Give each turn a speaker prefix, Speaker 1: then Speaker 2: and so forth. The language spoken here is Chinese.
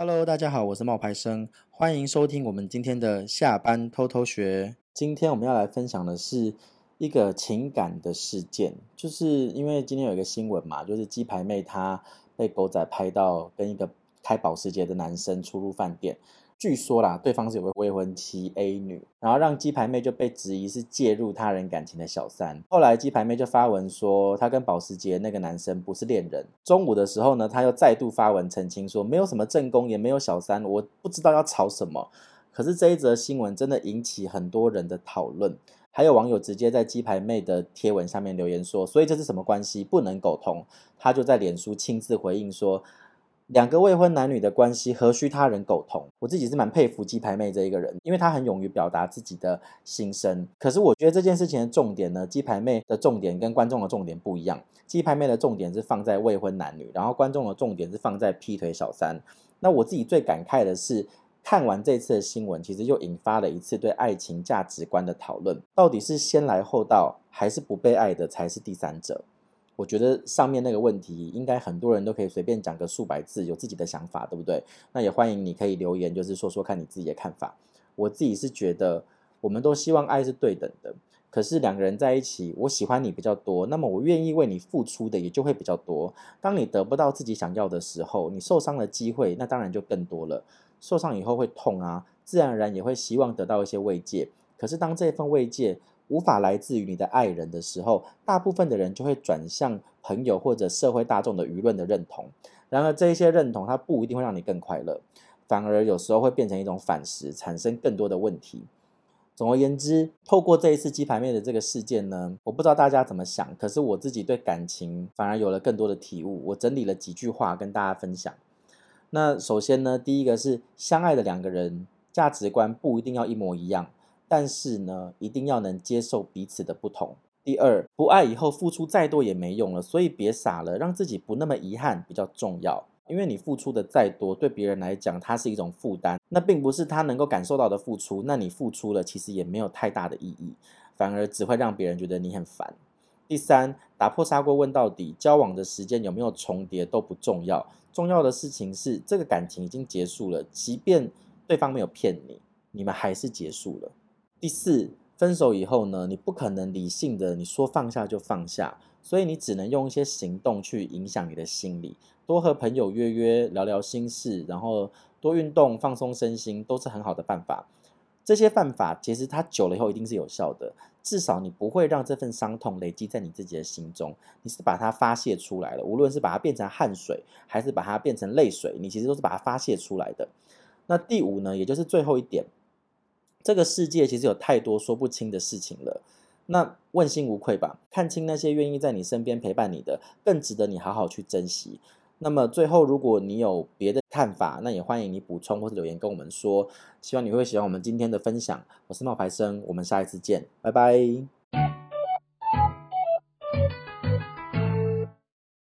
Speaker 1: Hello，大家好，我是冒牌生，欢迎收听我们今天的下班偷偷学。今天我们要来分享的是一个情感的事件，就是因为今天有一个新闻嘛，就是鸡排妹她被狗仔拍到跟一个开保时捷的男生出入饭店。据说啦，对方是有个未婚妻 A 女，然后让鸡排妹就被质疑是介入他人感情的小三。后来鸡排妹就发文说，她跟保时捷那个男生不是恋人。中午的时候呢，她又再度发文澄清说，没有什么正宫，也没有小三，我不知道要吵什么。可是这一则新闻真的引起很多人的讨论，还有网友直接在鸡排妹的贴文下面留言说，所以这是什么关系？不能苟同。她就在脸书亲自回应说。两个未婚男女的关系，何须他人苟同？我自己是蛮佩服鸡排妹这一个人，因为她很勇于表达自己的心声。可是我觉得这件事情的重点呢，鸡排妹的重点跟观众的重点不一样。鸡排妹的重点是放在未婚男女，然后观众的重点是放在劈腿小三。那我自己最感慨的是，看完这次的新闻，其实又引发了一次对爱情价值观的讨论：到底是先来后到，还是不被爱的才是第三者？我觉得上面那个问题，应该很多人都可以随便讲个数百字，有自己的想法，对不对？那也欢迎你可以留言，就是说说看你自己的看法。我自己是觉得，我们都希望爱是对等的，可是两个人在一起，我喜欢你比较多，那么我愿意为你付出的也就会比较多。当你得不到自己想要的时候，你受伤的机会那当然就更多了。受伤以后会痛啊，自然而然也会希望得到一些慰藉。可是当这份慰藉，无法来自于你的爱人的时候，大部分的人就会转向朋友或者社会大众的舆论的认同。然而，这一些认同它不一定会让你更快乐，反而有时候会变成一种反噬，产生更多的问题。总而言之，透过这一次鸡排妹的这个事件呢，我不知道大家怎么想，可是我自己对感情反而有了更多的体悟。我整理了几句话跟大家分享。那首先呢，第一个是相爱的两个人价值观不一定要一模一样。但是呢，一定要能接受彼此的不同。第二，不爱以后付出再多也没用了，所以别傻了，让自己不那么遗憾比较重要。因为你付出的再多，对别人来讲，它是一种负担，那并不是他能够感受到的付出。那你付出了，其实也没有太大的意义，反而只会让别人觉得你很烦。第三，打破砂锅问到底，交往的时间有没有重叠都不重要，重要的事情是这个感情已经结束了，即便对方没有骗你，你们还是结束了。第四，分手以后呢，你不可能理性的你说放下就放下，所以你只能用一些行动去影响你的心理，多和朋友约约聊聊心事，然后多运动放松身心，都是很好的办法。这些办法其实它久了以后一定是有效的，至少你不会让这份伤痛累积在你自己的心中，你是把它发泄出来了，无论是把它变成汗水，还是把它变成泪水，你其实都是把它发泄出来的。那第五呢，也就是最后一点。这个世界其实有太多说不清的事情了，那问心无愧吧，看清那些愿意在你身边陪伴你的，更值得你好好去珍惜。那么最后，如果你有别的看法，那也欢迎你补充或者留言跟我们说。希望你会喜欢我们今天的分享。我是冒牌生，我们下一次见，拜拜。